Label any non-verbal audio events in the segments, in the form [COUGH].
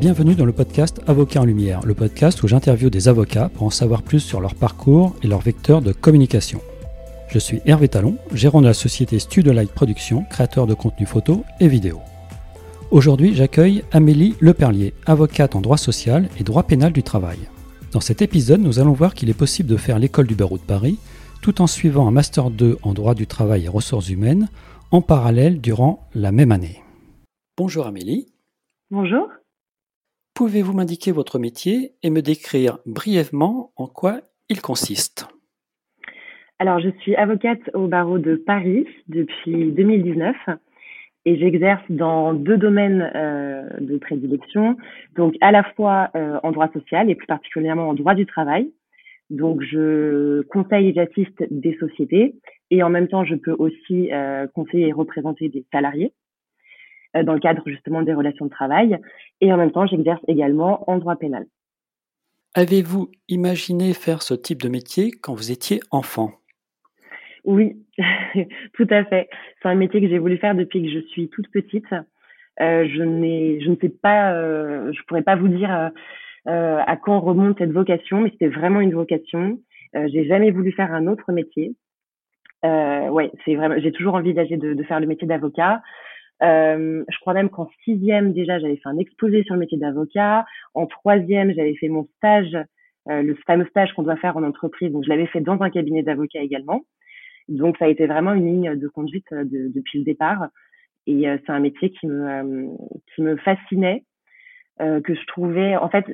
Bienvenue dans le podcast Avocat en Lumière, le podcast où j'interviewe des avocats pour en savoir plus sur leur parcours et leur vecteur de communication. Je suis Hervé Talon, gérant de la société Studio Light Production, créateur de contenu photo et vidéo. Aujourd'hui, j'accueille Amélie Leperlier, avocate en droit social et droit pénal du travail. Dans cet épisode, nous allons voir qu'il est possible de faire l'école du barreau de Paris tout en suivant un Master 2 en droit du travail et ressources humaines en parallèle durant la même année. Bonjour Amélie. Bonjour. Pouvez-vous m'indiquer votre métier et me décrire brièvement en quoi il consiste? Alors, je suis avocate au barreau de Paris depuis 2019 et j'exerce dans deux domaines euh, de prédilection, donc à la fois euh, en droit social et plus particulièrement en droit du travail. Donc, je conseille et j'assiste des sociétés et en même temps, je peux aussi euh, conseiller et représenter des salariés. Euh, dans le cadre justement des relations de travail. Et en même temps, j'exerce également en droit pénal. Avez-vous imaginé faire ce type de métier quand vous étiez enfant? Oui, [LAUGHS] tout à fait. C'est un métier que j'ai voulu faire depuis que je suis toute petite. Euh, je, ne sais pas, euh, je pourrais pas vous dire euh, à quand remonte cette vocation, mais c'était vraiment une vocation. J'ai jamais voulu faire un autre métier. Ouais, c'est vraiment. J'ai toujours envisagé de, de faire le métier d'avocat. Euh, je crois même qu'en sixième déjà, j'avais fait un exposé sur le métier d'avocat. En troisième, j'avais fait mon stage, euh, le fameux stage qu'on doit faire en entreprise. Donc, je l'avais fait dans un cabinet d'avocat également. Donc, ça a été vraiment une ligne de conduite euh, de, depuis le départ. Et euh, c'est un métier qui me euh, qui me fascinait, que je trouvais en fait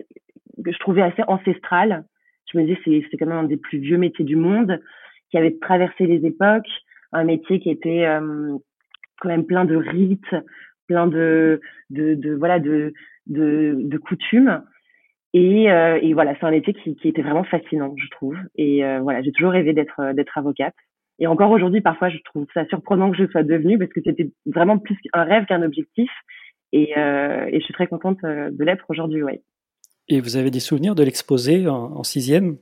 que je trouvais assez ancestral. Je me disais c'est c'est quand même un des plus vieux métiers du monde, qui avait traversé les époques, un métier qui était quand même plein de rites, plein de, de, voilà, de, de, coutumes. Et, euh, et voilà, c'est un métier qui, qui était vraiment fascinant, je trouve. Et euh, voilà, j'ai toujours rêvé d'être d'être avocate. Et encore aujourd'hui, parfois, je trouve ça surprenant que je sois devenue parce que c'était vraiment plus un rêve qu'un objectif. Et, euh, et je suis très contente euh, de l'être aujourd'hui, ouais. Et vous avez des souvenirs de l'exposé en sixième?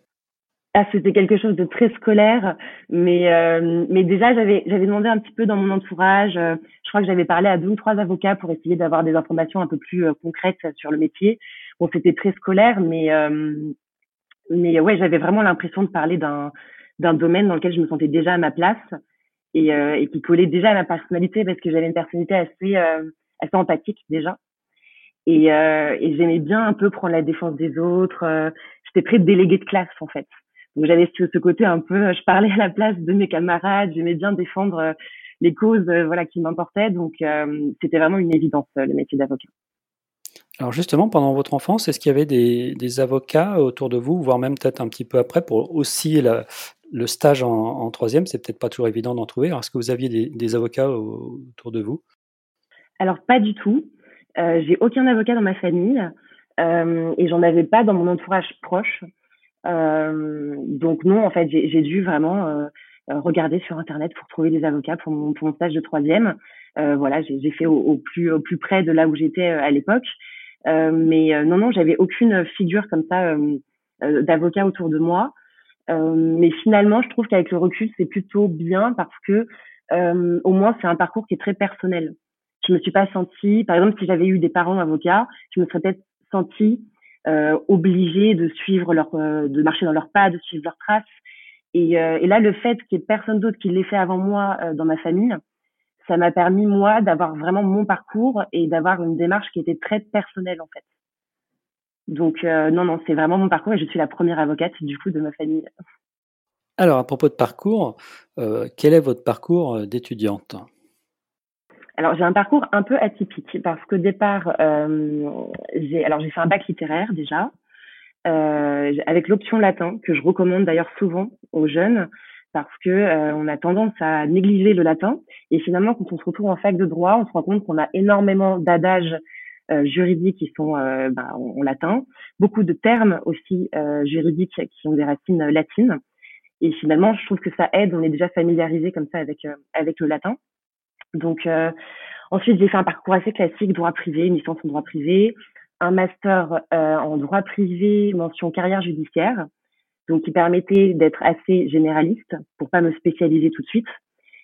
Ah, c'était quelque chose de très scolaire, mais euh, mais déjà j'avais j'avais demandé un petit peu dans mon entourage. Euh, je crois que j'avais parlé à deux ou trois avocats pour essayer d'avoir des informations un peu plus euh, concrètes sur le métier. Bon, c'était très scolaire, mais mais ouais, j'avais vraiment l'impression de parler d'un d'un domaine dans lequel je me sentais déjà à ma place et et qui collait déjà à ma personnalité parce que j'avais une personnalité assez assez empathique déjà. Et, et j'aimais bien un peu prendre la défense des autres. J'étais très déléguée de classe en fait. Donc j'avais ce, côté un peu, je parlais à la place de mes camarades, j'aimais bien défendre euh, les causes euh, voilà qui m'importaient, donc euh, c'était vraiment une évidence le métier d'avocat. Alors justement, pendant votre enfance, est-ce qu'il y avait des, des, avocats autour de vous, voire même peut-être un petit peu après, pour aussi la, le stage en, en troisième, c'est peut-être pas toujours évident d'en trouver. Est-ce que vous aviez des, des, avocats autour de vous? Alors pas du tout. Euh, J'ai aucun avocat dans ma famille euh, et j'en avais pas dans mon entourage proche. Euh, donc non, en fait, j'ai dû vraiment euh, regarder sur internet pour trouver des avocats pour mon, pour mon stage de troisième. Euh, voilà, j'ai fait au, au, plus au plus près de là où j'étais à l'époque. mais non, non, j'avais aucune figure comme ça d'avocat autour de moi. mais finalement, je trouve qu'avec le recul, c'est plutôt bien parce que au moins c'est un parcours qui est très personnel. Je me suis pas sentie, par exemple, si j'avais eu des parents avocats, je me serais peut-être sentie euh, obligés de suivre leur, euh, de marcher dans leurs pas, de suivre leurs traces. Et, euh, là, le fait qu'il y ait personne d'autre qui l'ait fait avant moi euh, dans ma famille, ça m'a permis moi d'avoir vraiment mon parcours et d'avoir une démarche qui était très personnelle en fait. Donc non, non, c'est vraiment mon parcours et je suis la première avocate du coup de ma famille. Alors à propos de parcours, quel est votre parcours d'étudiante? Alors j'ai un parcours un peu atypique parce qu'au départ, euh, j'ai alors j'ai fait un bac littéraire déjà. Euh, avec l'option latin que je recommande d'ailleurs souvent aux jeunes parce que euh, on a tendance à négliger le latin. Et finalement quand on se retrouve en fac de droit, on se rend compte qu'on a énormément d'adages euh, juridiques qui sont euh, bah, en, latin, beaucoup de termes aussi euh, juridiques qui ont des racines latines. Et finalement je trouve que ça aide, on est déjà familiarisé comme ça avec avec le latin. Donc euh, ensuite, j'ai fait un parcours assez classique, droit privé, une licence en droit privé, un master euh, en droit privé, mention carrière judiciaire, donc qui permettait d'être assez généraliste pour pas me spécialiser tout de suite,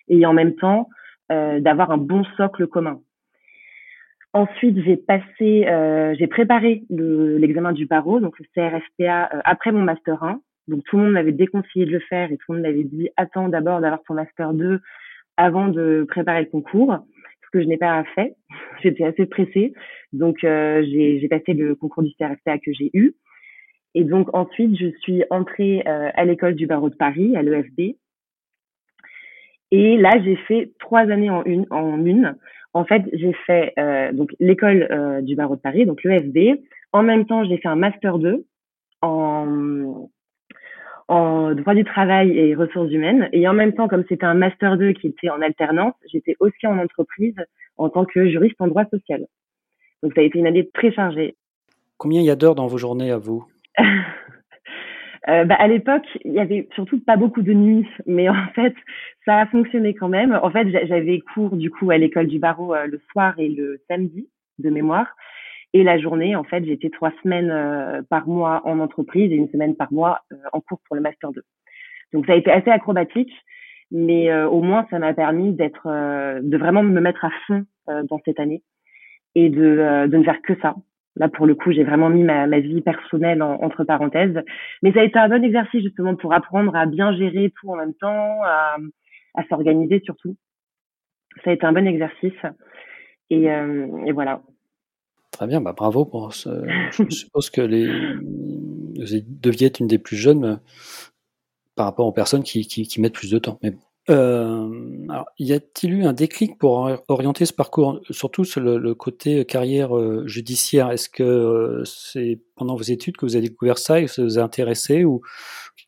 et en même temps euh, d'avoir un bon socle commun. Ensuite, j'ai passé, euh, j'ai préparé l'examen du barreau, donc le CRFPA, euh, après mon master 1. Donc tout le monde m'avait déconseillé de le faire et tout le monde m'avait dit attends d'abord d'avoir ton master 2 avant de préparer le concours, ce que je n'ai pas fait. [LAUGHS] J'étais assez pressée, donc euh, j'ai passé le concours du CRFPA que j'ai eu. Et donc ensuite, je suis entrée euh, à l'école du barreau de Paris, à l'EFB. Et là, j'ai fait trois années en une. En fait, j'ai fait euh, donc l'école du barreau de Paris, donc l'EFB. En même temps, j'ai fait un master 2 en en droit du travail et ressources humaines. Et en même temps, comme c'était un master 2 qui était en alternance, j'étais aussi en entreprise en tant que juriste en droit social. Donc ça a été une année très chargée. Combien il y a d'heures dans vos journées à vous? [LAUGHS] Euh, bah, à l'époque, il y avait surtout pas beaucoup de nuits, mais en [LAUGHS] fait, ça a fonctionné quand même. En fait, j'avais cours du coup à l'école du barreau euh, le soir et le samedi de mémoire. Et la journée, en fait, j'étais trois semaines euh, par mois en entreprise et une semaine par mois en cours pour le master 2. Donc ça a été assez acrobatique, mais au moins ça m'a permis d'être, de vraiment me mettre à fond dans cette année et de, de ne faire que ça, Là, pour le coup, j'ai vraiment mis ma, ma vie personnelle entre parenthèses. Mais ça a été un bon exercice justement pour apprendre à bien gérer tout en même temps, à, à s'organiser surtout. Ça a été un bon exercice. Et, euh, et voilà. Très bien, bah bravo pour ce. Je suppose que vous deviez être une des plus jeunes euh, par rapport aux personnes qui, mettent plus de temps. Euh, alors, y a-t-il eu un déclic pour orienter ce parcours, surtout sur le, côté carrière euh, judiciaire? Est-ce que c'est pendant vos études que vous avez découvert ça et que ça vous a intéressé ou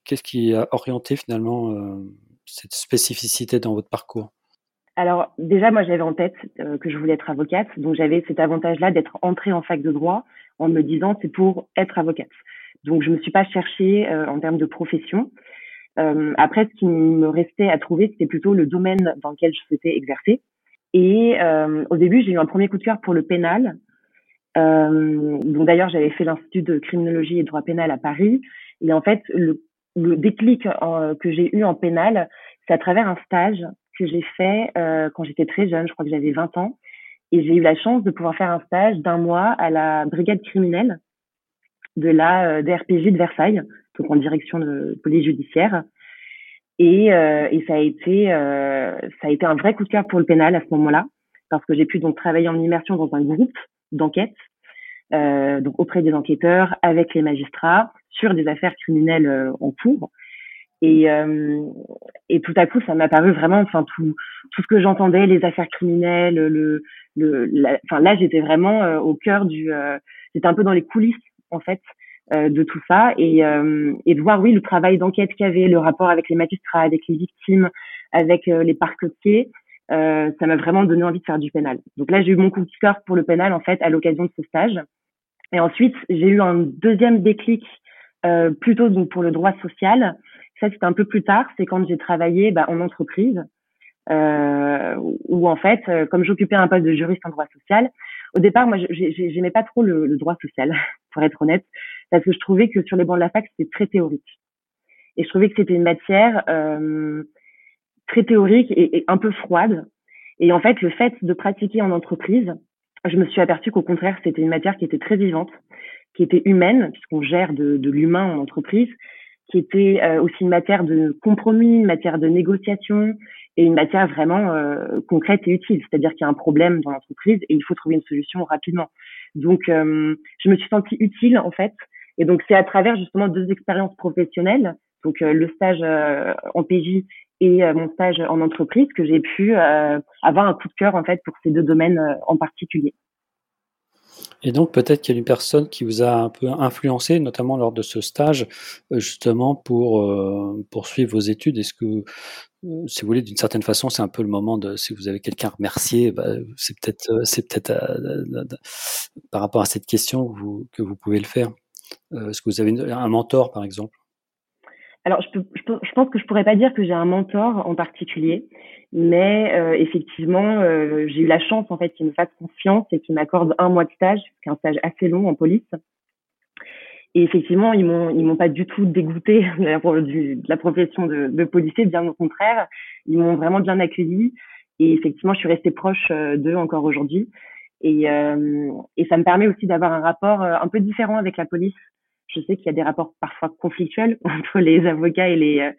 qu'est-ce qui a orienté finalement cette spécificité dans votre parcours? Alors déjà, moi, j'avais en tête que je voulais être avocate, donc j'avais cet avantage-là d'être entrée en fac de droit en me disant c'est pour être avocate. Donc je me suis pas cherchée en termes de profession. Euh, après, ce qui me restait à trouver, c'était plutôt le domaine dans lequel je souhaitais exercer. Et euh, au début, j'ai eu un premier coup de cœur pour le pénal. Euh, donc d'ailleurs, j'avais fait l'institut de criminologie et droit pénal à Paris. Et en fait, le, le déclic que j'ai eu en pénal, c'est à travers un stage que j'ai fait euh, quand j'étais très jeune. Je crois que j'avais 20 ans. Et j'ai eu la chance de pouvoir faire un stage d'un mois à la brigade criminelle de la DRPJ de Versailles, donc en direction de police judiciaire. Et, euh, ça a été euh, ça a été un vrai coup de cœur pour le pénal à ce moment-là parce que j'ai pu donc travailler en immersion dans un groupe d'enquête euh, donc auprès des enquêteurs avec les magistrats sur des affaires criminelles euh, en cours et euh, et tout à coup ça m'a paru vraiment enfin tout tout ce que j'entendais les affaires criminelles le le enfin là j'étais vraiment euh, au cœur du j'étais un peu dans les coulisses en fait euh, de tout ça et, euh, et de voir oui le travail d'enquête qu'il y avait, le rapport avec les magistrats, avec les victimes, avec euh, les parquetiers, ça m'a vraiment donné envie de faire du pénal. Donc là j'ai eu mon coup de cœur pour le pénal en fait à l'occasion de ce stage. Et ensuite j'ai eu un deuxième déclic plutôt donc pour le droit social. Ça c'était un peu plus tard, c'est quand j'ai travaillé bah, en entreprise. Euh, où en fait, comme j'occupais un poste de juriste en droit social, au départ, moi, j'aimais pas trop le, droit social, [LAUGHS] pour être honnête parce que je trouvais que sur les bancs de la fac, c'était très théorique. Et je trouvais que c'était une matière euh, très théorique et, un peu froide. Et en fait, le fait de pratiquer en entreprise, je me suis aperçue qu'au contraire, c'était une matière qui était très vivante, qui était humaine, puisqu'on gère de l'humain en entreprise, qui était euh, aussi une matière de compromis, une matière de négociation et une matière vraiment euh, concrète et utile. C'est-à-dire qu'il y a un problème dans l'entreprise et il faut trouver une solution rapidement. Donc, euh, je me suis sentie utile en fait et donc, c'est à travers justement deux expériences professionnelles, donc euh, le stage euh, en PJ et euh, mon stage en entreprise, que j'ai pu avoir un coup de cœur en fait pour ces deux domaines en particulier. Et donc peut-être qu'il y a une personne qui vous a un peu influencé, notamment lors de ce stage, justement pour poursuivre vos études. Est-ce que, si vous voulez, d'une certaine façon, c'est un peu le moment de, si vous avez quelqu'un à remercier, bah, c'est peut-être, c'est peut-être par rapport à cette question que vous, pouvez le faire. Euh, est-ce que vous avez un mentor, par exemple? Alors, je, je, pense que je pourrais pas dire que j'ai un mentor en particulier, mais euh, effectivement, euh, j'ai eu la chance en fait qu'il me fasse confiance et qu'il m'accorde un mois de stage, qui est un stage assez long en police. Et effectivement, ils m'ont ils m'ont pas du tout dégoûté [LAUGHS] de la profession de, de policier, bien au contraire, ils m'ont vraiment bien accueilli. Et effectivement, je suis restée proche d'eux encore aujourd'hui. Et, et ça me permet aussi d'avoir un rapport un peu différent avec la police. Je sais qu'il y a des rapports parfois conflictuels [LAUGHS] entre les avocats et les,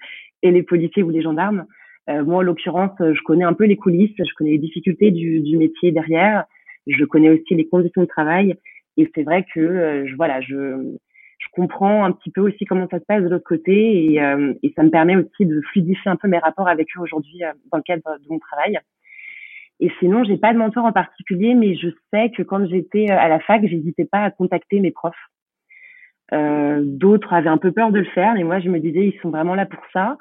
et les policiers ou les gendarmes. Moi, en l'occurrence, je connais un peu les coulisses, je connais les difficultés du, du métier derrière, je connais aussi les conditions de travail. Et c'est vrai que je, voilà, je, je comprends un petit peu aussi comment ça se passe de l'autre côté et, euh, et, ça me permet aussi de fluidifier un peu mes rapports avec eux aujourd'hui euh, dans le cadre de mon travail. Et sinon, j'ai pas de mentor en particulier, mais je sais que quand j'étais euh, à la fac, j'hésitais pas à contacter mes profs. Euh, D'autres avaient un peu peur de le faire, mais moi, je me disais, ils sont vraiment là pour ça.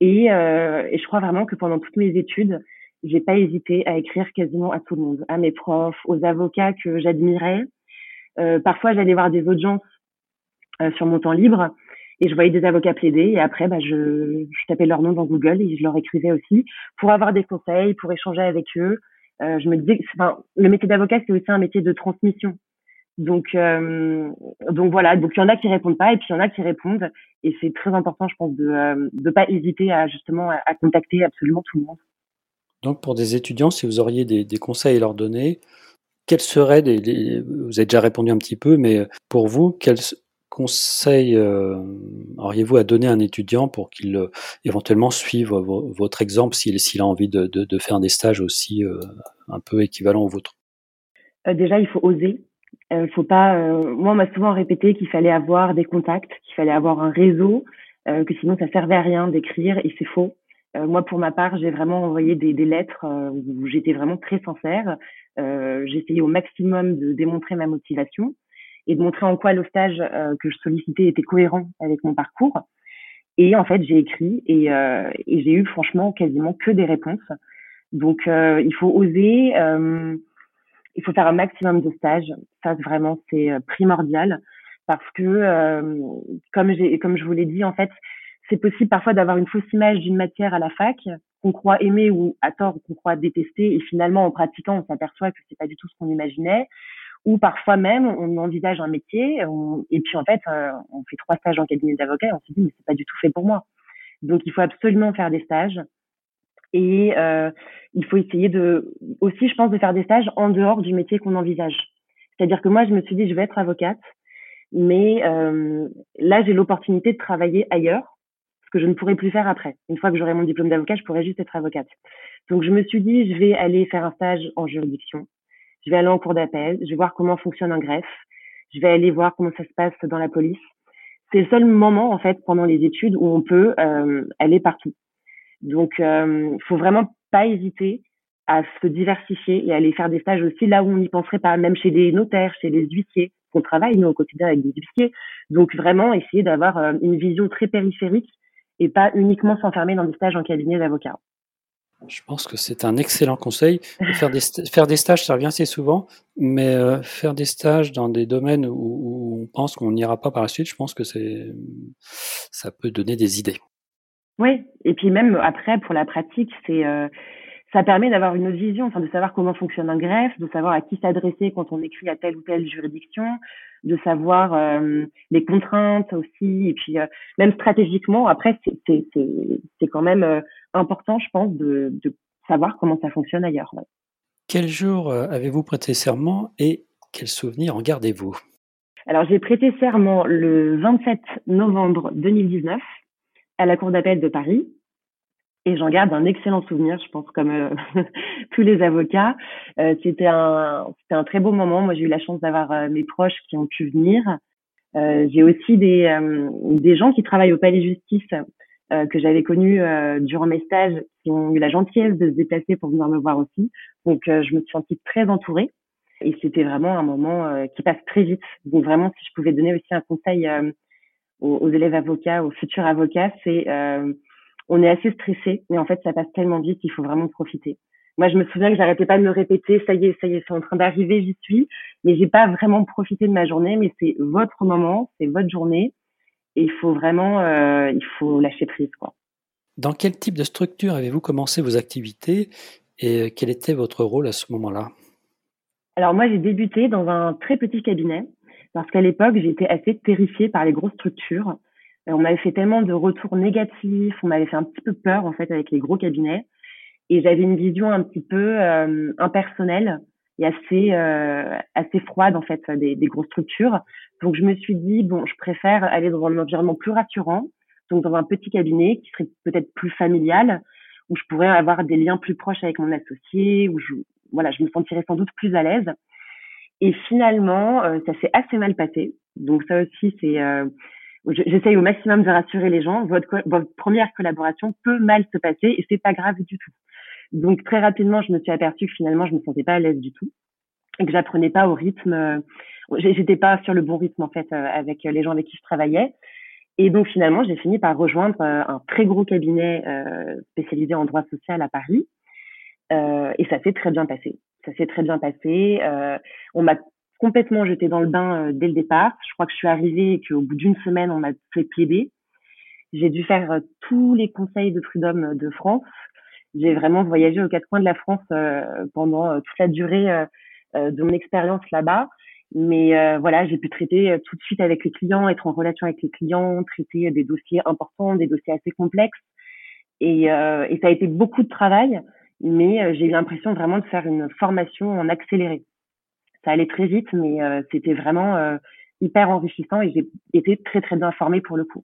Et, euh, et je crois vraiment que pendant toutes mes études, j'ai pas hésité à écrire quasiment à tout le monde, à mes profs, aux avocats que j'admirais. Euh, parfois, j'allais voir des audiences euh, sur mon temps libre et je voyais des avocats plaider et après bah, je, je tapais leur nom dans Google et je leur écrivais aussi pour avoir des conseils, pour échanger avec eux. Euh, je me disais, enfin, le métier d'avocat c'est aussi un métier de transmission. Donc euh, donc voilà, donc il y en a qui répondent pas et puis il y en a qui répondent et c'est très important je pense de ne pas hésiter à justement à, contacter absolument tout le monde. Donc pour des étudiants, si vous auriez des, des conseils à leur donner, quels seraient des, vous avez déjà répondu un petit peu, mais pour vous, quels conseil euh, auriez-vous à donner à un étudiant pour qu'il euh, éventuellement suive votre exemple s'il a envie de, faire des stages aussi euh, un peu équivalents au vôtre Déjà, il faut oser. Il faut pas. moi, on m'a souvent répété qu'il fallait avoir des contacts, qu'il fallait avoir un réseau, que sinon ça servait à rien d'écrire et c'est faux. moi, pour ma part, j'ai vraiment envoyé des, des lettres où j'étais vraiment très sincère. j'ai essayé au maximum de démontrer ma motivation et de montrer en quoi le stage euh, que je sollicitais était cohérent avec mon parcours. Et en fait, j'ai écrit et, euh, et j'ai eu franchement quasiment que des réponses. Donc, euh, il faut oser, il faut faire un maximum de stages. Ça, vraiment, c'est primordial parce que, comme j'ai, comme je vous l'ai dit, en fait, c'est possible parfois d'avoir une fausse image d'une matière à la fac qu'on croit aimer ou à tort qu'on croit détester et finalement en pratiquant on s'aperçoit que c'est pas du tout ce qu'on imaginait ou parfois même on envisage un métier et puis en fait euh, on fait trois stages en cabinet d'avocat et on se dit mais c'est pas du tout fait pour moi. Donc il faut absolument faire des stages et euh, il faut essayer de aussi je pense de faire des stages en dehors du métier qu'on envisage. C'est-à-dire que moi je me suis dit je vais être avocate mais euh, là j'ai l'opportunité de travailler ailleurs ce que je ne pourrais plus faire après. Une fois que j'aurai mon diplôme d'avocat, je pourrais juste être avocate. Donc je me suis dit je vais aller faire un stage en juridiction je vais aller en cours d'appel, je vais voir comment fonctionne un greffe, je vais aller voir comment ça se passe dans la police. C'est le seul moment en fait pendant les études où on peut euh, aller partout. Donc, il euh, faut vraiment pas hésiter à se diversifier et aller faire des stages aussi là où on n'y penserait pas, même chez des notaires, chez des huissiers. On travaille nous au quotidien avec des huissiers, donc vraiment essayer d'avoir euh, une vision très périphérique et pas uniquement s'enfermer dans des stages en cabinet d'avocat. Je pense que c'est un excellent conseil. Faire des, des stages, ça revient assez souvent, mais euh, faire des stages dans des domaines où, on pense qu'on n'ira pas par la suite, je pense que ça peut donner des idées. Oui, et puis même après, pour la pratique, c'est, euh, ça permet d'avoir une autre vision, enfin de savoir comment fonctionne un greffe, de savoir à qui s'adresser quand on écrit à telle ou telle juridiction, de savoir euh, les contraintes aussi, et puis même stratégiquement, après, c'est quand même important, je pense, de, savoir comment ça fonctionne ailleurs. Quel jour euh, avez-vous prêté serment et quels souvenirs en gardez-vous? Alors, j'ai prêté serment le 27 novembre 2019 à la Cour d'appel de Paris. Et j'en garde un excellent souvenir, je pense, comme euh, [LAUGHS] tous les avocats. Euh, c'était un, un très beau moment. Moi, j'ai eu la chance d'avoir mes proches qui ont pu venir. j'ai aussi des, des gens qui travaillent au Palais de Justice euh, que j'avais connu euh, durant mes stages qui ont eu la gentillesse de se déplacer pour venir me voir aussi. Donc euh, je me suis sentie très entourée et c'était vraiment un moment qui passe très vite. Donc vraiment si je pouvais donner aussi un conseil aux, aux, élèves avocats, aux futurs avocats, c'est on est assez stressé mais en fait ça passe tellement vite qu'il faut vraiment profiter. Moi, je me souviens que j'arrêtais pas de me répéter, ça y est, ça y est, c'est en train d'arriver, j'y suis. Mais j'ai pas vraiment profité de ma journée, mais c'est votre moment, c'est votre journée il faut vraiment, euh, il faut lâcher prise, quoi. Dans quel type de structure avez-vous commencé vos activités et quel était votre rôle à ce moment-là? Alors moi, j'ai débuté dans un très petit cabinet parce qu'à l'époque, j'étais assez terrifiée par les grosses structures. Euh, on m'avait fait tellement de retours négatifs, on m'avait fait un petit peu peur en fait avec les gros cabinets, et j'avais une vision un petit peu euh, impersonnelle et assez assez froide en fait des, des grosses structures. Donc je me suis dit bon, je préfère aller dans un environnement plus rassurant, donc dans un petit cabinet qui serait peut-être plus familial, où je pourrais avoir des liens plus proches avec mon associé, où je voilà, je me sentirais sans doute plus à l'aise. Et finalement, ça s'est assez mal passé. Donc ça aussi, c'est j'essaye au maximum de rassurer les gens. Votre, votre première collaboration peut mal se passer et c'est pas grave du tout. Donc très rapidement, je me suis aperçue que finalement, je me sentais pas à l'aise du tout et que j'apprenais pas au rythme. Euh, j'étais pas sur le bon rythme en fait euh, avec les gens avec qui je travaillais. Et donc finalement, j'ai fini par rejoindre euh, un très gros cabinet spécialisé en droit social à Paris. et ça s'est très bien passé. Ça s'est très bien passé. on m'a complètement jeté dans le bain dès le départ. Je crois que je suis arrivée et qu'au bout d'une semaine, on m'a fait plaider. J'ai dû faire tous les conseils de prud'homme de France j'ai vraiment voyagé aux quatre coins de la France euh, pendant euh, toute la durée euh, de mon expérience là-bas. Mais voilà, j'ai pu traiter tout de suite avec les clients, être en relation avec les clients, traiter des dossiers importants, des dossiers assez complexes. Et ça a été beaucoup de travail, mais j'ai eu l'impression vraiment de faire une formation en accéléré. Ça allait très vite, mais c'était vraiment hyper enrichissant et j'ai été très très bien formée pour le coup.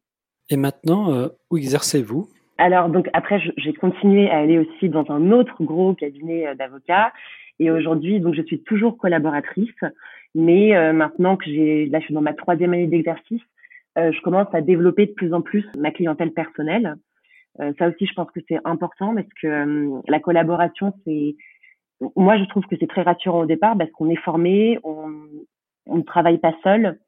Et maintenant, où exercez-vous? Alors donc après j'ai continué à aller aussi dans un autre gros cabinet euh, d'avocats et aujourd'hui donc je suis toujours collaboratrice mais euh, maintenant que j'ai là je suis dans ma troisième année d'exercice euh, je commence à développer de plus en plus ma clientèle personnelle ça aussi je pense que c'est important parce que la collaboration c'est moi je trouve que c'est très rassurant au départ parce qu'on est formé on on ne travaille pas seul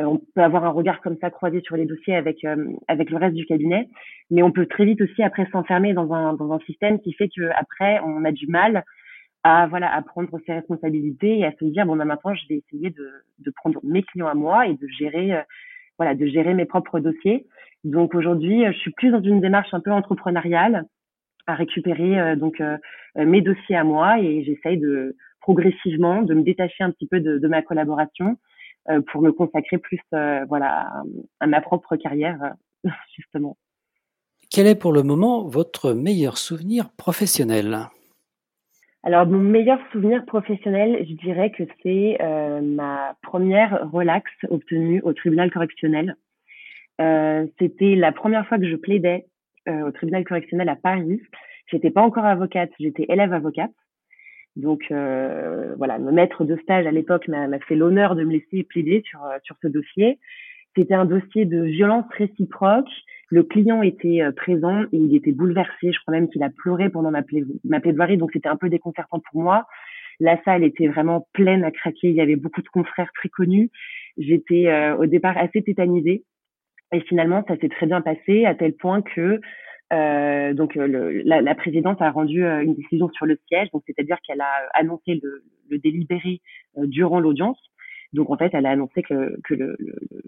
euh, on peut avoir un regard comme ça croisé sur les dossiers avec euh, avec le reste du cabinet, mais on peut très vite aussi après s'enfermer dans un dans un système qui fait que après on a du mal à voilà à prendre ses responsabilités et à se dire bon ben maintenant je vais essayer de de prendre mes clients à moi et de gérer euh, voilà de gérer mes propres dossiers. Donc aujourd'hui je suis plus dans une démarche un peu entrepreneuriale à récupérer donc mes dossiers à moi et j'essaye de progressivement de me détacher un petit peu de, de ma collaboration euh, pour me consacrer plus euh, voilà, à ma propre carrière, [LAUGHS] justement. Quel est pour le moment votre meilleur souvenir professionnel? Alors, mon meilleur souvenir professionnel, je dirais que c'est euh, ma première relax obtenue au tribunal correctionnel. Euh, c'était la première fois que je plaidais euh, au tribunal correctionnel à Paris. J'étais pas encore avocate, j'étais élève avocate. Donc euh, voilà, mon maître de stage à l'époque m'a fait l'honneur de me laisser plaider sur, euh, sur ce dossier. C'était un dossier de violence réciproque. Le client était euh, présent et il était bouleversé. Je crois même qu'il a pleuré pendant ma, ma plaidoirie, donc c'était un peu déconcertant pour moi. La salle était vraiment pleine à craquer. Il y avait beaucoup de confrères très connus. J'étais au départ assez tétanisée. Et finalement, ça s'est très bien passé à tel point que euh, donc euh, le, la, la, présidente a rendu euh, une décision sur le siège, donc c'est-à-dire qu'elle a annoncé le, le délibéré durant l'audience. Donc en fait, elle a annoncé que, que le,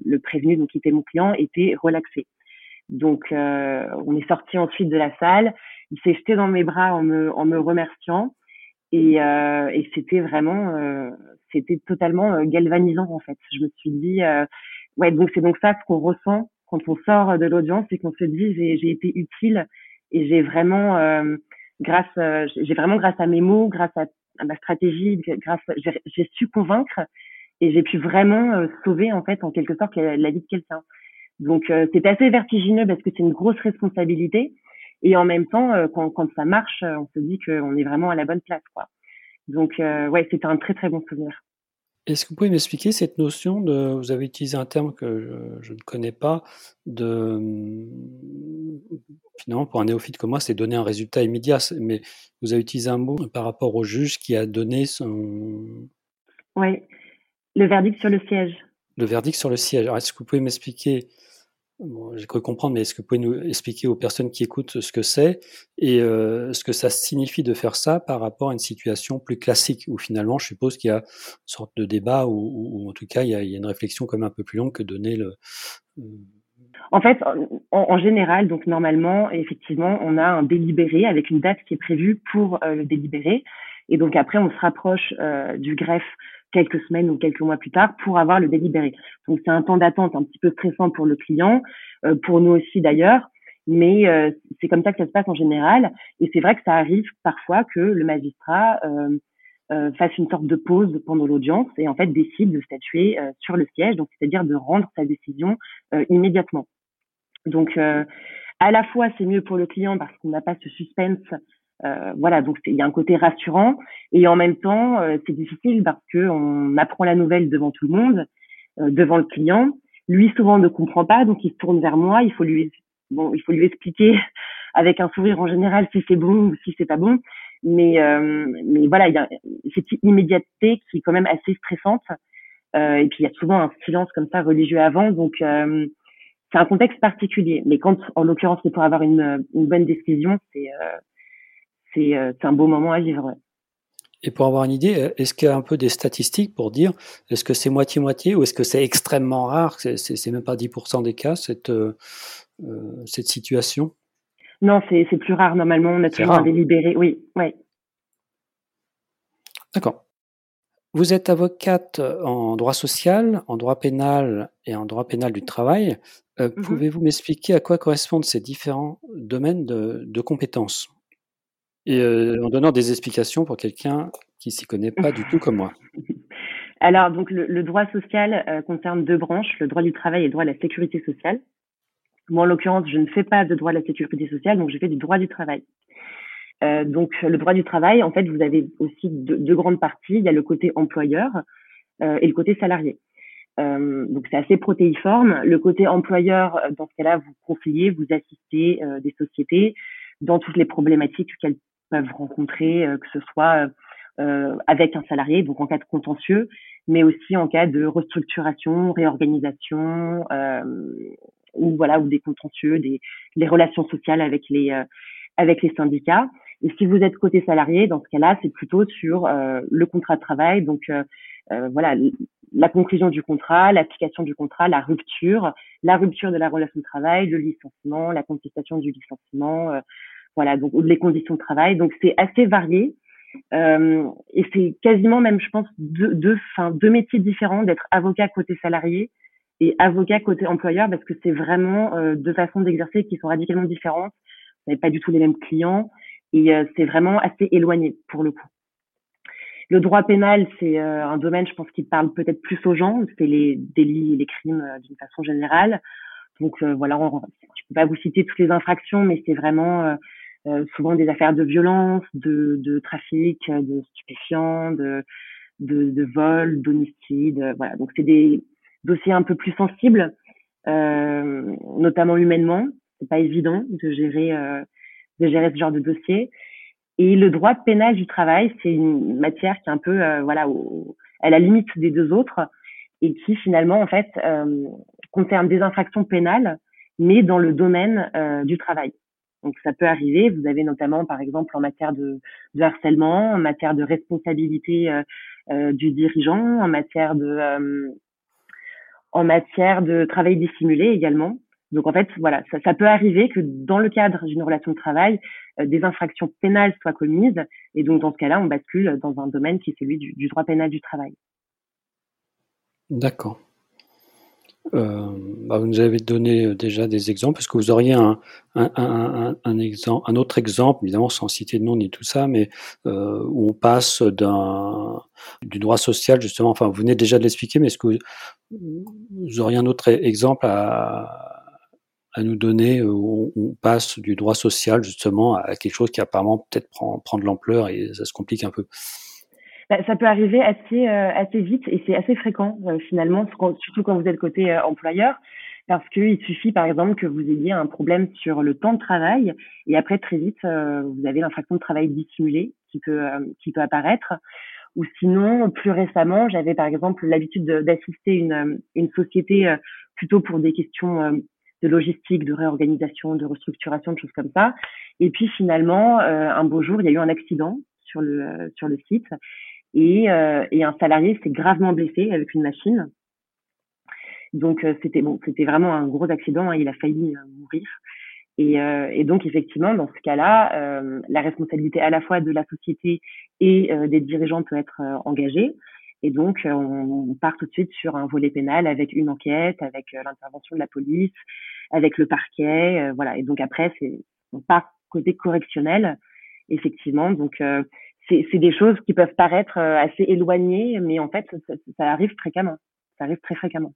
le, prévenu, donc qui était mon client, était relaxé. Donc on est sorti ensuite de la salle. Il s'est jeté dans mes bras en me, en me remerciant et, et c'était vraiment, c'était totalement galvanisant en fait. Je me suis dit, ouais, donc c'est donc ça ce qu'on ressent quand on sort de l'audience et qu'on se dit j'ai été utile et j'ai vraiment euh, grâce euh, j'ai vraiment grâce à mes mots grâce à, ma stratégie grâce j'ai su convaincre et j'ai pu vraiment euh, sauver en fait en quelque sorte la, vie de quelqu'un. Donc c'est assez vertigineux parce que c'est une grosse responsabilité et en même temps quand, quand ça marche on se dit qu'on est vraiment à la bonne place quoi. Donc ouais c'était un très très bon souvenir est-ce que vous pouvez m'expliquer cette notion de, vous avez utilisé un terme que je, ne connais pas, de, finalement, pour un néophyte comme moi, c'est donner un résultat immédiat, mais vous avez utilisé un mot par rapport au juge qui a donné son... Oui, le verdict sur le siège. Le verdict sur le siège. Alors, est-ce que vous pouvez m'expliquer j'ai cru comprendre, mais est-ce que vous pouvez nous expliquer aux personnes qui écoutent ce que c'est et euh, ce que ça signifie de faire ça par rapport à une situation plus classique où finalement, je suppose qu'il y a une sorte de débat ou, en tout cas, il y, a, il y, a, une réflexion quand même un peu plus longue que donner le. Euh, en fait, en, général, donc normalement, effectivement, on a un délibéré avec une date qui est prévue pour euh, le délibéré. Et donc après, on se rapproche du greffe quelques semaines ou quelques mois plus tard pour avoir le délibéré. Donc c'est un temps d'attente un petit peu stressant pour le client, euh, pour nous aussi d'ailleurs, mais euh, c'est comme ça que ça se passe en général. Et c'est vrai que ça arrive parfois que le magistrat euh, fasse une sorte de pause pendant l'audience et en fait décide de statuer sur le siège, donc c'est-à-dire de rendre sa décision immédiatement. Donc à la fois c'est mieux pour le client parce qu'on n'a pas ce suspense euh, voilà, donc il y a un côté rassurant et en même temps euh, c'est difficile parce que on apprend la nouvelle devant tout le monde, euh, devant le client. Lui souvent ne comprend pas, donc il se tourne vers moi. Il faut lui bon, il faut lui expliquer [LAUGHS] avec un sourire en général si c'est bon ou si c'est pas bon. Mais mais voilà, il y a cette immédiateté qui est quand même assez stressante. et puis il y a souvent un silence comme ça religieux avant, donc c'est un contexte particulier. Mais quand, en l'occurrence, c'est pour avoir une, une bonne décision, c'est euh, c'est un beau moment à vivre. Et pour avoir une idée, euh, est-ce qu'il y a un peu des statistiques pour dire est-ce que c'est moitié-moitié ou est-ce que c'est extrêmement rare C'est même pas 10% des cas, cette, euh, cette situation? Non, c'est plus rare. Normalement, on a toujours délibéré. Oui, oui. D'accord. Vous êtes avocate en droit social, en droit pénal et en droit pénal du travail. Mmh pouvez-vous m'expliquer à quoi correspondent ces différents domaines de, de compétences? Et euh, en donnant des explications pour quelqu'un qui s'y connaît pas du tout comme moi. [LAUGHS] Alors, donc, le, droit social euh, concerne deux branches, le droit du travail et le droit à la sécurité sociale. Moi, en l'occurrence, je ne fais pas de droit à la sécurité sociale, donc je fais du droit du travail. Euh, donc, le droit du travail, en fait, vous avez aussi deux, grandes parties. Il y a le côté employeur et le côté salarié. Donc, c'est assez protéiforme. Le côté employeur, dans ce cas-là, vous conseillez, vous assistez des sociétés dans toutes les problématiques qu'elles peuvent rencontrer, euh, que ce soit euh, avec un salarié, donc en cas de contentieux, mais aussi en cas de restructuration, réorganisation, euh, ou voilà, ou des contentieux, des relations sociales avec les avec les syndicats. Et si vous êtes côté salarié, dans ce cas-là, c'est plutôt sur le contrat de travail, donc voilà, la conclusion du contrat, l'application du contrat, la rupture, la rupture de la relation de travail, le licenciement, la contestation du licenciement, voilà, donc les conditions de travail. Donc c'est assez varié. Euh, et c'est quasiment même, je pense, deux, deux, enfin, deux métiers différents d'être avocat côté salarié et avocat côté employeur parce que c'est vraiment euh, deux façons d'exercer qui sont radicalement différentes. Vous n'avez pas du tout les mêmes clients et euh, c'est vraiment assez éloigné pour le coup. Le droit pénal, c'est euh, un domaine, je pense, qui parle peut-être plus aux gens. C'est les délits et les crimes d'une façon générale. Donc voilà, on, je peux pas vous citer toutes les infractions, mais c'est vraiment euh, souvent des affaires de violence, de, de trafic, de stupéfiants, de, de, de vol, d'homicide. Euh, voilà, donc c'est des dossiers un peu plus sensibles, euh, notamment humainement. C'est pas évident de gérer euh, de gérer ce genre de dossier. Et le droit pénal du travail, c'est une matière qui est un peu voilà au, à la limite des deux autres et qui finalement en fait concerne des infractions pénales, mais dans le domaine du travail. Donc ça peut arriver. Vous avez notamment, par exemple, en matière de, harcèlement, en matière de responsabilité euh, euh, du dirigeant, euh, en matière de travail dissimulé également. Donc en fait, voilà, ça, peut arriver que dans le cadre d'une relation de travail, des infractions pénales soient commises, et donc dans ce cas-là, on bascule dans un domaine qui est celui du droit pénal du travail. D'accord. Euh, bah, vous nous avez donné euh, déjà des exemples. Est-ce que vous auriez un, un, un, un, exemple, un autre exemple, évidemment sans citer de nom ni tout ça, mais euh, où on passe d'un du droit social justement. Enfin, vous venez déjà de l'expliquer, mais est-ce que vous, auriez un autre exemple à, à nous donner où on passe du droit social justement à quelque chose qui apparemment peut-être prend, prend de l'ampleur et ça se complique un peu? Bah, ça peut arriver assez euh, assez vite et c'est assez fréquent euh, finalement, surtout quand vous êtes côté euh, employeur, parce qu'il suffit par exemple que vous ayez un problème sur le temps de travail et après très vite vous avez l'infraction de travail dissimulé qui peut qui peut apparaître. Ou sinon, plus récemment, j'avais par exemple l'habitude d'assister une une société plutôt pour des questions de logistique, de réorganisation, de restructuration, de choses comme ça. Et puis finalement, un beau jour, il y a eu un accident sur le sur le site et, euh, et un salarié s'est gravement blessé avec une machine. Donc euh, c'était bon, c'était vraiment un gros accident. Hein, il a failli euh, mourir. Et, et, donc effectivement, dans ce cas-là, la responsabilité à la fois de la société et des dirigeants peut être engagée. Et donc on, part tout de suite sur un volet pénal avec une enquête, avec l'intervention de la police, avec le parquet, voilà. Et donc après, c'est on part côté correctionnel, effectivement. Donc c'est des choses qui peuvent paraître assez éloignées, mais en fait, ça, ça arrive fréquemment. Ça arrive très fréquemment.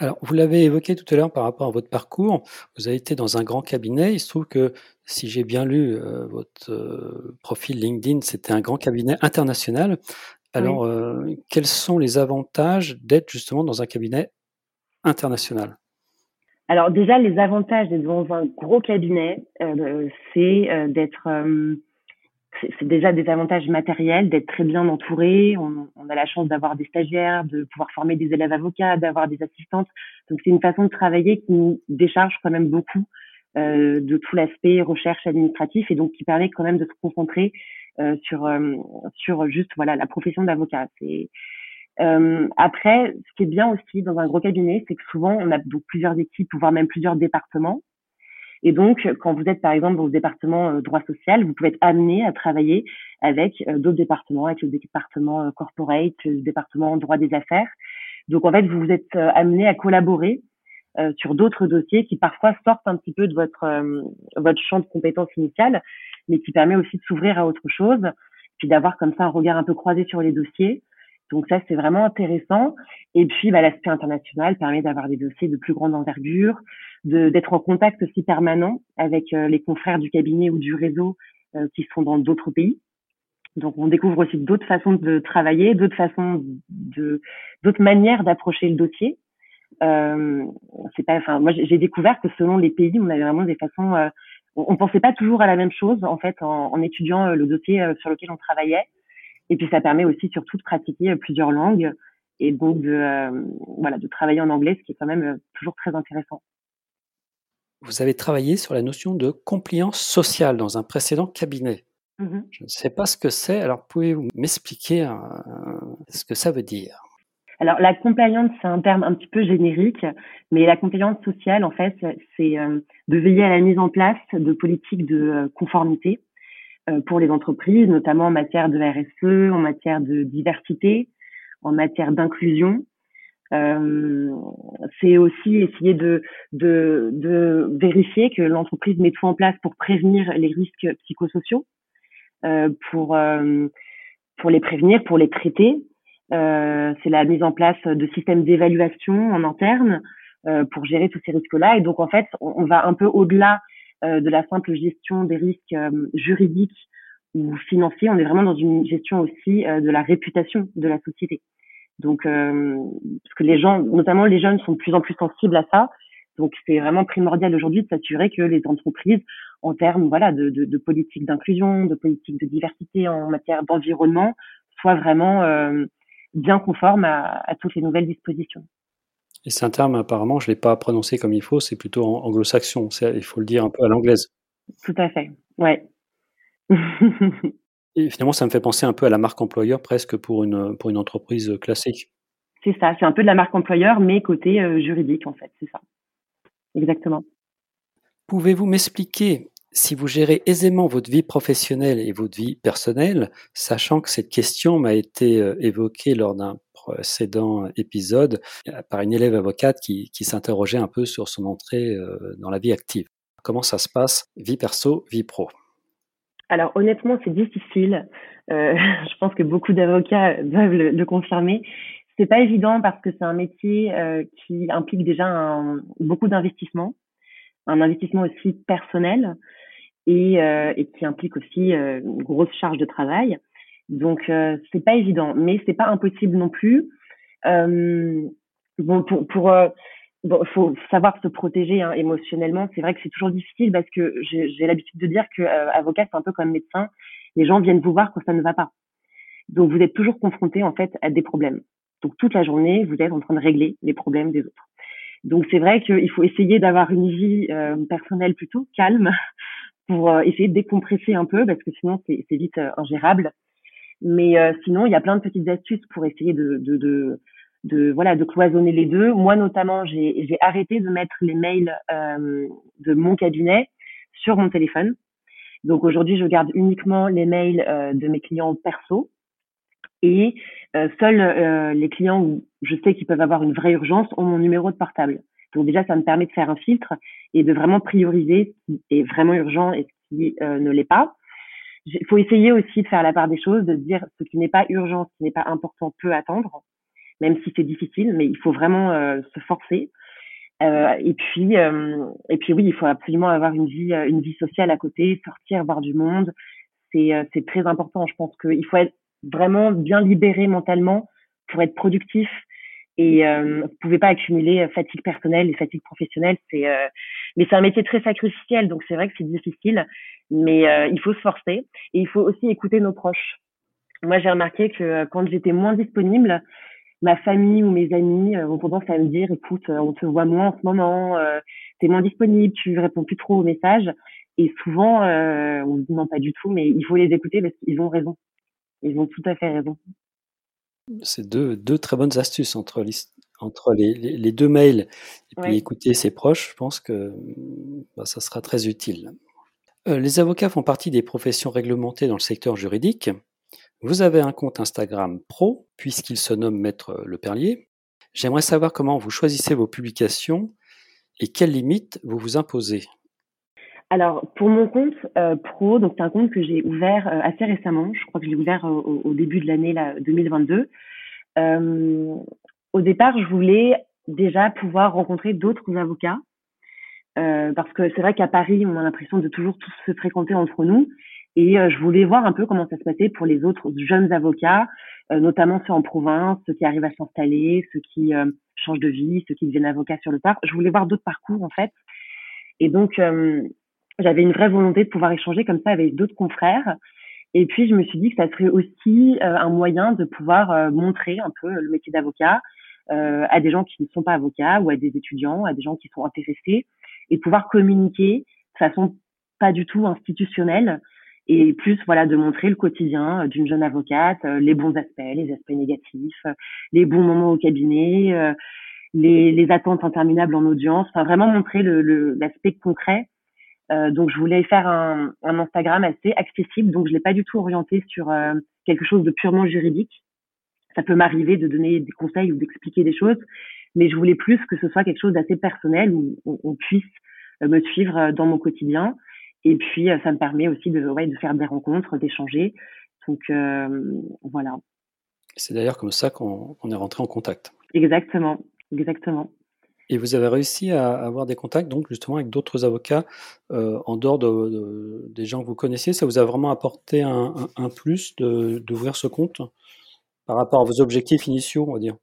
Alors, vous l'avez évoqué tout à l'heure par rapport à votre parcours. Vous avez été dans un grand cabinet. Il se trouve que, si j'ai bien lu euh, votre euh, profil LinkedIn, c'était un grand cabinet international. Alors, euh, quels sont les avantages d'être justement dans un cabinet international? Alors, déjà, les avantages d'être dans un gros cabinet, c'est d'être c'est déjà des avantages matériels, d'être très bien entouré. On, a la chance d'avoir des stagiaires, de pouvoir former des élèves avocats, d'avoir des assistantes. Donc c'est une façon de travailler qui nous décharge quand même beaucoup euh, de tout l'aspect recherche administratif et donc qui permet quand même de se concentrer euh, sur euh, sur juste voilà la profession d'avocat. C'est après, ce qui est bien aussi dans un gros cabinet, c'est que souvent on a donc plusieurs équipes, voire même plusieurs départements. Et donc, quand vous êtes par exemple dans le département euh, droit social, vous pouvez être amené à travailler avec euh, d'autres départements, avec le département euh, corporate, le département droit des affaires. Donc en fait, vous vous êtes amené à collaborer sur d'autres dossiers qui parfois sortent un petit peu de votre votre champ de compétences initiales, mais qui permet aussi de s'ouvrir à autre chose, puis d'avoir comme ça un regard un peu croisé sur les dossiers. Donc ça, c'est vraiment intéressant. Et puis, bah, l'aspect international permet d'avoir des dossiers de plus grande envergure, d'être en contact aussi permanent avec euh, les confrères du cabinet ou du réseau euh, qui sont dans d'autres pays. Donc, on découvre aussi d'autres façons de travailler, d'autres façons de, d'autres manières d'approcher le dossier. Euh, c'est pas, enfin, moi, j'ai découvert que selon les pays, on avait vraiment des façons. Euh, on, pensait pas toujours à la même chose en fait en, en étudiant le dossier sur lequel on travaillait. Et puis, ça permet aussi surtout de pratiquer plusieurs langues et donc de voilà de travailler en anglais, ce qui est quand même toujours très intéressant. Vous avez travaillé sur la notion de compliance sociale dans un précédent cabinet. Mmh Je ne sais pas ce que c'est, alors pouvez-vous m'expliquer euh, ce que ça veut dire? Alors la compliance, c'est un terme un petit peu générique, mais la compliance sociale, en fait, c'est euh, de veiller à la mise en place de politiques de euh, conformité pour les entreprises, notamment en matière de RSE, en matière de diversité, en matière d'inclusion, euh, c'est aussi essayer de, de, de vérifier que l'entreprise met tout en place pour prévenir les risques psychosociaux, euh, pour, euh, pour les prévenir, pour les traiter. Euh, c'est la mise en place de systèmes d'évaluation en interne euh, pour gérer tous ces risques-là. Et donc, en fait, on, va un peu au-delà de la simple gestion des risques juridiques ou financiers. On est vraiment dans une gestion aussi de la réputation de la société. Donc, euh, parce que les gens, notamment les jeunes, sont de plus en plus sensibles à ça. Donc, c'est vraiment primordial aujourd'hui de s'assurer que les entreprises, en termes voilà de, de, de politique d'inclusion, de politique de diversité en matière d'environnement, soient vraiment euh, bien conformes à, à, toutes les nouvelles dispositions. Et c'est un terme apparemment, je l'ai pas prononcé comme il faut, c'est plutôt anglo-saxon. Il faut le dire un peu à l'anglaise. Tout à fait. Ouais. [LAUGHS] Et finalement, ça me fait penser un peu à la marque employeur presque pour une, pour une entreprise classique. C'est ça, c'est un peu de la marque employeur, mais côté euh, juridique en fait, c'est ça. Exactement. Pouvez-vous m'expliquer si vous gérez aisément votre vie professionnelle et votre vie personnelle, sachant que cette question m'a été euh, évoquée lors d'un précédent épisode euh, par une élève avocate qui, s'interrogeait un peu sur son entrée dans la vie active. Comment ça se passe, vie perso, vie pro? Alors honnêtement, c'est difficile. Euh, [LAUGHS] je pense que beaucoup d'avocats doivent le, le, confirmer. C'est pas évident parce que c'est un métier euh, qui implique déjà beaucoup d'investissement, un investissement aussi personnel et, euh, qui implique aussi euh, une grosse charge de travail. Donc euh, c'est pas évident, mais c'est pas impossible non plus. bon, pour, pour bon, faut savoir se protéger hein, émotionnellement. C'est vrai que c'est toujours difficile parce que j'ai l'habitude de dire que euh, avocat c'est un peu comme médecin. Les gens viennent vous voir quand ça ne va pas. Donc vous êtes toujours confronté en fait à des problèmes. Donc toute la journée vous êtes en train de régler les problèmes des autres. Donc c'est vrai qu'il faut essayer d'avoir une vie euh, personnelle plutôt calme [LAUGHS] pour euh, essayer de décompresser un peu parce que sinon c'est vite ingérable. Mais sinon il y a plein de petites astuces pour essayer de, de, de de voilà de cloisonner les deux. Moi notamment, j'ai arrêté de mettre les mails euh, de mon cabinet sur mon téléphone. Donc aujourd'hui, je garde uniquement les mails euh, de mes clients perso et euh, seuls euh, les clients où je sais qu'ils peuvent avoir une vraie urgence ont mon numéro de portable. Donc déjà, ça me permet de faire un filtre et de vraiment prioriser ce qui est vraiment urgent et ce qui ne l'est pas. Il faut essayer aussi de faire la part des choses, de dire ce qui n'est pas urgent, ce qui n'est pas important peut attendre, même si c'est difficile, mais il faut vraiment se forcer. Euh, et puis, euh, et puis oui, il faut absolument avoir une vie, euh, une vie sociale à côté, sortir, voir du monde. C'est, c'est très important. Je pense qu'il faut être vraiment bien libéré mentalement pour être productif. Et euh, vous pouvez pas accumuler fatigue personnelle et fatigue professionnelle. C'est, mais c'est un métier très sacrificiel, donc c'est vrai que c'est difficile. Mais il faut se forcer et il faut aussi écouter nos proches. Moi, j'ai remarqué que quand j'étais moins disponible, ma famille ou mes amis euh, ont tendance à me dire écoute, euh, on te voit moins en ce moment, euh, tu es moins disponible, tu réponds plus trop aux messages. Et souvent, euh, on dit non, pas du tout, mais il faut les écouter parce qu'ils ont raison. Ils ont tout à fait raison. C'est deux, deux très bonnes astuces entre, les, entre les, les, deux mails et puis écouter ses proches. Je pense que bah, ça sera très utile. les avocats font partie des professions réglementées dans le secteur juridique. Vous avez un compte Instagram pro, puisqu'il se nomme Maître Le Perlier. J'aimerais savoir comment vous choisissez vos publications et quelles limites vous vous imposez. Alors, pour mon compte euh, pro, donc c'est un compte que j'ai ouvert euh, assez récemment. Je crois que je l'ai ouvert euh, au, début de l'année 2022. au départ, je voulais déjà pouvoir rencontrer d'autres avocats parce que c'est vrai qu'à Paris, on a l'impression de toujours tous se fréquenter entre nous. Et euh, je voulais voir un peu comment ça se passait pour les autres jeunes avocats, euh, notamment ceux en province, ceux qui arrivent à s'installer, ceux qui euh, changent de vie, ceux qui deviennent avocats sur le tard. Je voulais voir d'autres parcours en fait. Et donc j'avais une vraie volonté de pouvoir échanger comme ça avec d'autres confrères. Et puis je me suis dit que ça serait aussi un moyen de pouvoir montrer un peu le métier d'avocat à des gens qui ne sont pas avocats ou à des étudiants, à des gens qui sont intéressés, et pouvoir communiquer de façon pas du tout institutionnelle et plus voilà de montrer le quotidien euh, d'une jeune avocate, euh, les bons aspects, les aspects négatifs, euh, les bons moments au cabinet, les, attentes interminables en audience, enfin vraiment montrer l'aspect concret. Donc je voulais faire un, un, Instagram assez accessible, donc je l'ai pas du tout orienté sur quelque chose de purement juridique. Ça peut m'arriver de donner des conseils ou d'expliquer des choses, mais je voulais plus que ce soit quelque chose d'assez personnel où on puisse me suivre dans mon quotidien et puis, euh, ça me permet aussi de, ouais, de faire des rencontres, d'échanger. Donc, euh, voilà. C'est d'ailleurs comme ça qu'on est rentré en contact. Exactement, exactement. Et vous avez réussi à avoir des contacts, donc justement, avec d'autres avocats euh, en dehors de, des gens que vous connaissiez. Ça vous a vraiment apporté un, plus d'ouvrir ce compte par rapport à vos objectifs initiaux, on va dire?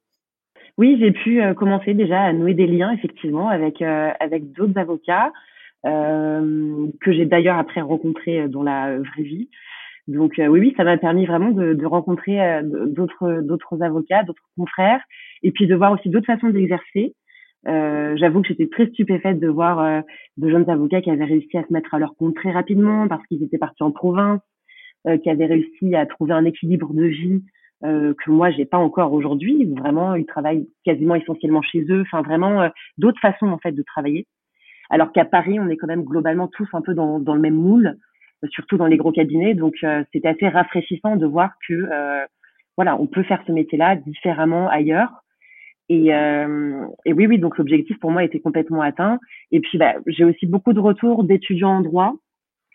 Oui, j'ai pu commencer déjà à nouer des liens, effectivement, avec, avec d'autres avocats. Euh, que j'ai d'ailleurs après rencontré euh, dans la vraie vie. Donc euh, oui, oui, ça m'a permis vraiment de, de rencontrer d'autres d'autres avocats, d'autres confrères, et puis de voir aussi d'autres façons d'exercer. Euh, J'avoue que j'étais très stupéfaite de voir de jeunes avocats qui avaient réussi à se mettre à leur compte très rapidement parce qu'ils étaient partis en province, qui avaient réussi à trouver un équilibre de vie que moi j'ai pas encore aujourd'hui. Vraiment, ils travaillent quasiment essentiellement chez eux. Enfin, vraiment d'autres façons en fait de travailler. Alors qu'à Paris, on est quand même globalement tous un peu dans, dans le même moule, surtout dans les gros cabinets. Donc euh, c'était assez rafraîchissant de voir que euh, voilà, on peut faire ce métier-là différemment ailleurs. Et, euh, et, oui, oui, donc l'objectif pour moi était complètement atteint. Et puis bah, j'ai aussi beaucoup de retours d'étudiants en droit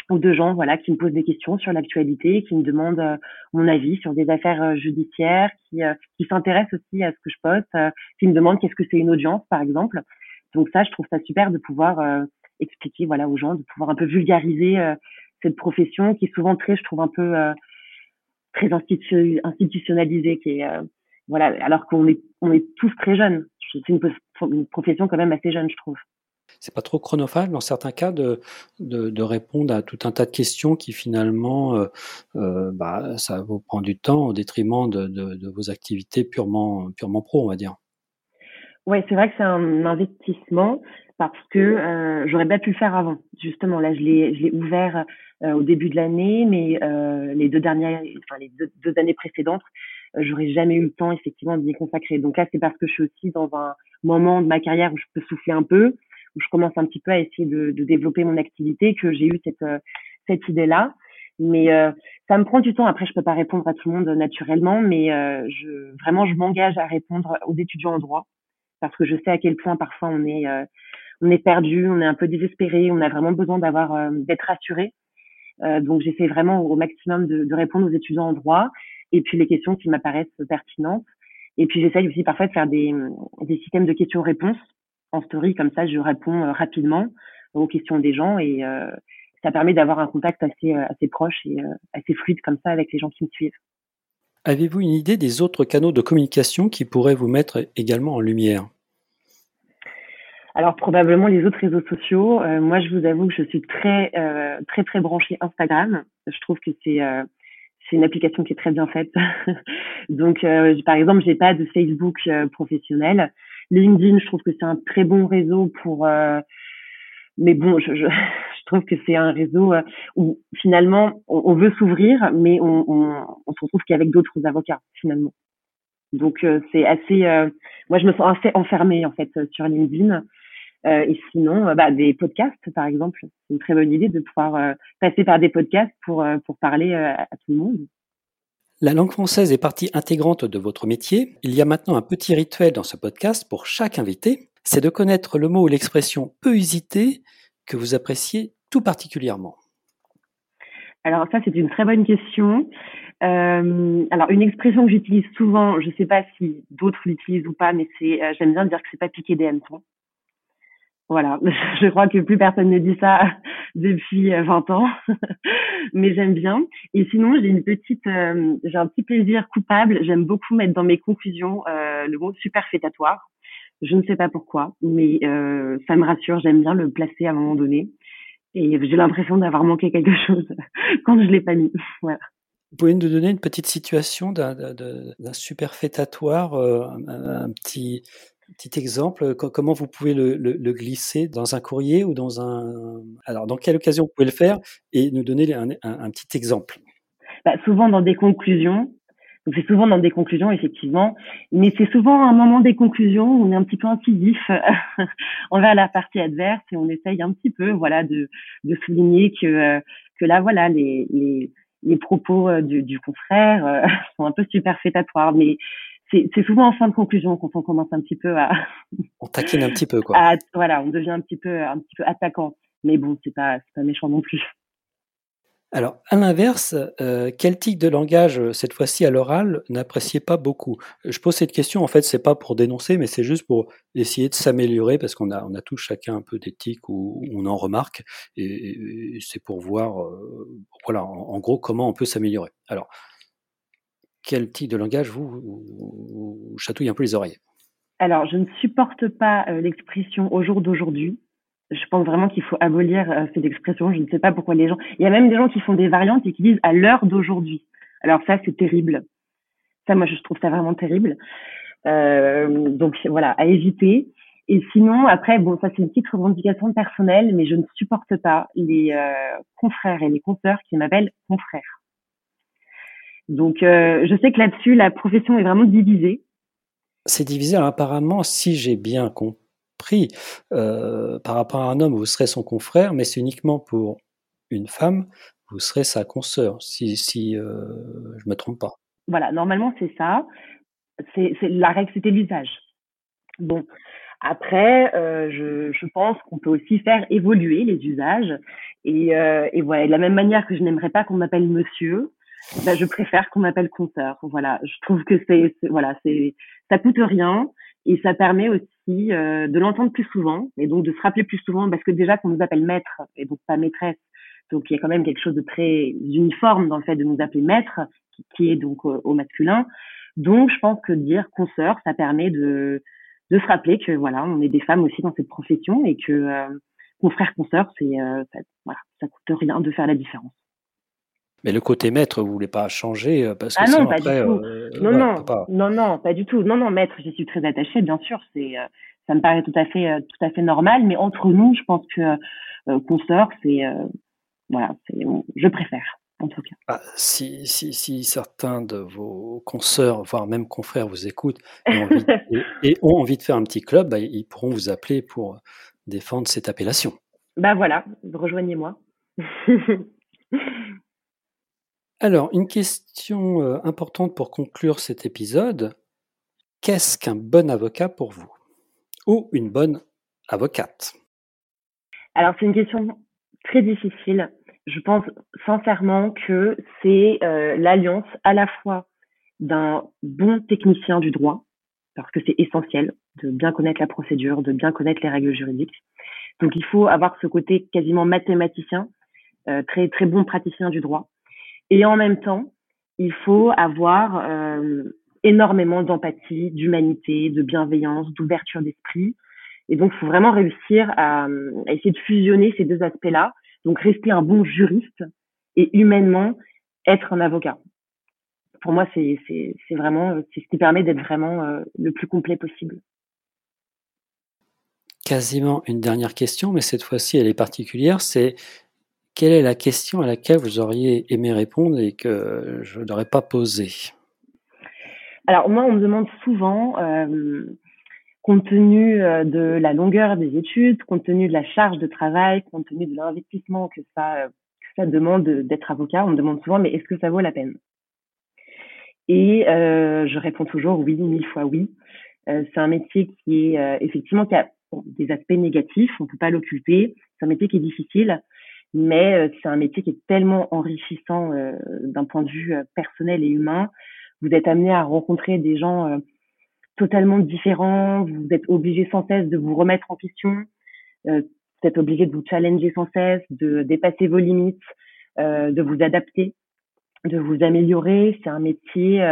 ou de gens voilà qui me posent des questions sur l'actualité, qui me demandent euh, mon avis sur des affaires euh, judiciaires, qui, qui s'intéressent aussi à ce que je poste, qui me demandent qu'est-ce que c'est une audience par exemple. Donc ça, je trouve ça super de pouvoir euh, expliquer voilà aux gens, de pouvoir un peu vulgariser euh, cette profession qui est souvent très, je trouve un peu euh, très institutionnalisée, qui est voilà, alors qu'on est on est tous très jeunes. C'est une, une, profession quand même assez jeune, je trouve. C'est pas trop chronophage dans certains cas de, de, de, répondre à tout un tas de questions qui finalement, euh, bah, ça vous prend du temps au détriment de, de, de vos activités purement, purement pro, on va dire. Ouais, c'est vrai que c'est un investissement parce que euh, j'aurais pas pu le faire avant. Justement, là, je l'ai, je l'ai ouvert euh, au début de l'année, mais euh, les deux dernières, enfin les deux, deux années précédentes, euh, j'aurais jamais eu le temps effectivement d'y consacrer. Donc là, c'est parce que je suis aussi dans un moment de ma carrière où je peux souffler un peu, où je commence un petit peu à essayer de, de développer mon activité, que j'ai eu cette euh, cette idée-là. Mais euh, ça me prend du temps. Après, je peux pas répondre à tout le monde naturellement, mais je, vraiment, je m'engage à répondre aux étudiants en droit parce que je sais à quel point parfois on est euh, on est perdu, on est un peu désespéré, on a vraiment besoin d'avoir euh, d'être rassuré. donc j'essaie vraiment au maximum de, de, répondre aux étudiants en droit et puis les questions qui m'apparaissent pertinentes. Et puis j'essaye aussi parfois de faire des, des systèmes de questions-réponses en story, comme ça je réponds rapidement aux questions des gens et ça permet d'avoir un contact assez, assez proche et assez fluide comme ça avec les gens qui me suivent. Avez-vous une idée des autres canaux de communication qui pourraient vous mettre également en lumière? Alors probablement les autres réseaux sociaux. Euh, moi, je vous avoue que je suis très euh, très très branchée Instagram. Je trouve que c'est euh, c'est une application qui est très bien faite. [LAUGHS] Donc par exemple, j'ai pas de Facebook professionnel. LinkedIn, je trouve que c'est un très bon réseau pour mais bon, je, je, [LAUGHS] je trouve que c'est un réseau où finalement on, veut s'ouvrir, mais on, on, on, se retrouve qu'avec d'autres avocats finalement. Donc c'est assez. moi, je me sens assez enfermée en fait sur LinkedIn. Euh, et sinon, euh, bah, des podcasts, par exemple. C'est une très bonne idée de pouvoir euh, passer par des podcasts pour, pour parler à tout le monde. La langue française est partie intégrante de votre métier. Il y a maintenant un petit rituel dans ce podcast pour chaque invité. C'est de connaître le mot ou l'expression peu usité que vous appréciez tout particulièrement. Alors ça, c'est une très bonne question. Euh, alors une expression que j'utilise souvent, je ne sais pas si d'autres l'utilisent ou pas, mais c'est j'aime bien dire que c'est pas piquer des hannetons. Voilà, [LAUGHS] je crois que plus personne ne dit ça [LAUGHS] depuis 20 euh, ans, [LAUGHS] mais j'aime bien. Et sinon, j'ai une petite, euh, j'ai un petit plaisir coupable. J'aime beaucoup mettre dans mes conclusions euh, le mot superfétatoire. Je ne sais pas pourquoi, mais ça me rassure. J'aime bien le placer à un moment donné. Et j'ai l'impression d'avoir manqué quelque chose quand je l'ai pas mis. Voilà. Vous pouvez nous donner une petite situation d'un superfétatoire, un, un, petit, Petit exemple, comment vous pouvez le, glisser dans un courrier ou dans un... Alors, dans quelle occasion vous pouvez le faire et nous donner un, petit exemple? Bah, Souvent dans des conclusions. C'est souvent dans des conclusions, effectivement. Mais c'est souvent un moment des conclusions où on est un petit peu incisif [LAUGHS] envers la partie adverse et on essaye un petit peu, voilà, de, souligner que, euh, que là, voilà, les, les, propos euh, du, du confrère euh, [LAUGHS] sont un peu superfétatoires. Mais c'est souvent en fin de conclusion quand on commence un petit peu à. [LAUGHS] on taquine un petit peu, quoi. voilà, on devient un petit peu, un petit peu attaquant. Mais bon, c'est pas, pas méchant non plus. Alors, à l'inverse, euh, quel type de langage, euh, cette fois-ci à l'oral, n'appréciez pas beaucoup? Je pose cette question, en fait, c'est pas pour dénoncer, mais c'est juste pour essayer de s'améliorer, parce qu'on a, on a tous chacun un peu d'éthique où on en remarque, et, c'est pour voir, euh, voilà, en, gros, comment on peut s'améliorer. Alors, quel type de langage vous, chatouille un peu les oreilles? Alors, je ne supporte pas euh, l'expression au jour d'aujourd'hui. Je pense vraiment qu'il faut abolir euh, cette expression. Je ne sais pas pourquoi les gens. Il y a même des gens qui font des variantes et qui disent à l'heure d'aujourd'hui. Alors ça, c'est terrible. Ça, moi, je trouve ça vraiment terrible. Euh, donc voilà, à éviter. Et sinon, après, bon, ça c'est une petite revendication personnelle, mais je ne supporte pas les confrères et les consoeurs qui m'appellent confrères. Donc, euh, je sais que là-dessus, la profession est vraiment divisée. C'est divisé, apparemment, si j'ai bien compris, euh, par rapport à un homme, vous serez son confrère, mais c'est uniquement pour une femme, vous serez sa consoeur, si, si euh, je me trompe pas. Voilà, normalement, c'est ça. C'est, la règle, c'était l'usage. Bon, après, je, je, pense qu'on peut aussi faire évoluer les usages. Et, et voilà, de la même manière que je n'aimerais pas qu'on m'appelle monsieur, bah, je préfère qu'on m'appelle compteur. Voilà, je trouve que c'est voilà, c'est ça coûte rien et ça permet aussi euh, de l'entendre plus souvent et donc de se rappeler plus souvent parce que déjà qu'on nous appelle maître et donc pas maîtresse, donc il y a quand même quelque chose de très uniforme dans le fait de nous appeler maître qui, est donc au masculin. Donc je pense que dire consoeur, ça permet de de se rappeler que voilà, on est des femmes aussi dans cette profession et que euh, confrère consoeur, c'est euh, voilà, ça coûte rien de faire la différence. Mais le côté maître, vous voulez pas changer euh, parce que ah non, pas du tout. Euh, non, non, non, non, pas du tout. Non, non, maître, j'y suis très attachée, bien sûr. C'est, euh, ça me paraît tout à fait, tout à fait normal. Mais entre nous, je pense que consoeur, c'est, voilà, c'est, je préfère. En tout cas. Ah, si, si, si, certains de vos consoeurs, voire même confrères, vous écoutent et ont envie, [LAUGHS] et, ont envie de faire un petit club, bah, ils pourront vous appeler pour défendre cette appellation. Bah voilà, rejoignez-moi. [LAUGHS] Alors, une question euh, importante pour conclure cet épisode. Qu'est-ce qu'un bon avocat pour vous? Ou une bonne avocate? Alors, c'est une question très difficile. Je pense sincèrement que c'est euh, l'alliance à la fois d'un bon technicien du droit, parce que c'est essentiel de bien connaître la procédure, de bien connaître les règles juridiques. Donc il faut avoir ce côté quasiment mathématicien, euh, très très bon praticien du droit. Et en même temps, il faut avoir euh, énormément d'empathie, d'humanité, de bienveillance, d'ouverture d'esprit. Et donc, il faut vraiment réussir à, essayer de fusionner ces deux aspects-là. Donc, rester un bon juriste et humainement être un avocat. Pour moi, c'est vraiment c'est ce qui permet d'être vraiment euh, le plus complet possible. Quasiment une dernière question, mais cette fois-ci elle est particulière. C'est quelle est la question à laquelle vous auriez aimé répondre et que je n'aurais pas posée? Alors moi, on me demande souvent, euh, compte tenu euh, de la longueur des études, compte tenu de la charge de travail, compte tenu de l'investissement que ça, demande d'être avocat, on me demande souvent, mais est-ce que ça vaut la peine? Et euh, je réponds toujours oui, mille fois oui. C'est un métier qui est effectivement qui a des aspects négatifs, on peut pas l'occulter. C'est un métier qui est difficile, mais c'est un métier qui est tellement enrichissant d'un point de vue personnel et humain vous êtes amené à rencontrer des gens euh, totalement différents, vous êtes obligé sans cesse de vous remettre en question, euh, vous êtes obligé de vous challenger sans cesse, de dépasser vos limites, euh, de vous adapter, de vous améliorer. C'est un métier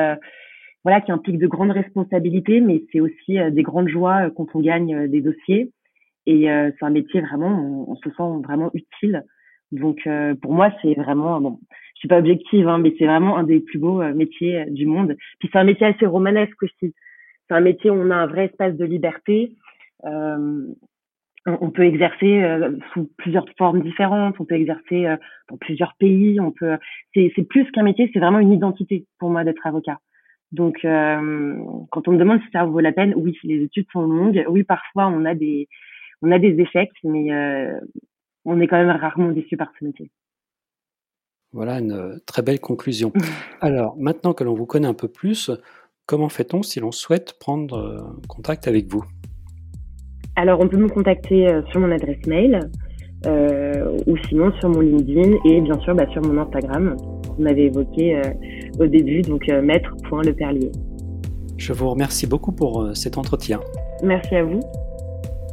voilà qui implique de grandes responsabilités, mais c'est aussi des grandes joies quand on gagne des dossiers. Et c'est un métier vraiment, on, se sent vraiment utile. Donc pour moi, c'est vraiment bon suis pas objective, hein, mais c'est vraiment un des plus beaux euh, métiers euh, du monde. Puis c'est un métier assez romanesque aussi. C'est un métier où on a un vrai espace de liberté. Euh, on, peut exercer euh, sous plusieurs formes différentes. On peut exercer dans plusieurs pays. On peut. C'est, c'est plus qu'un métier, c'est vraiment une identité pour moi d'être avocat. Donc, quand on me demande si ça vaut la peine, oui, les études sont longues. Oui, parfois on a des on a des échecs, mais on est quand même rarement déçu par ce métier. Voilà une euh, très belle conclusion. [LAUGHS] Alors, maintenant que l'on vous connaît un peu plus, comment fait-on si l'on souhaite prendre euh, contact avec vous? Alors, on peut me contacter euh, sur mon adresse mail ou sinon sur mon LinkedIn et bien sûr bah, sur mon Instagram qu'on avait évoqué au début, donc maître.leperlier. Je vous remercie beaucoup pour cet entretien. Merci à vous.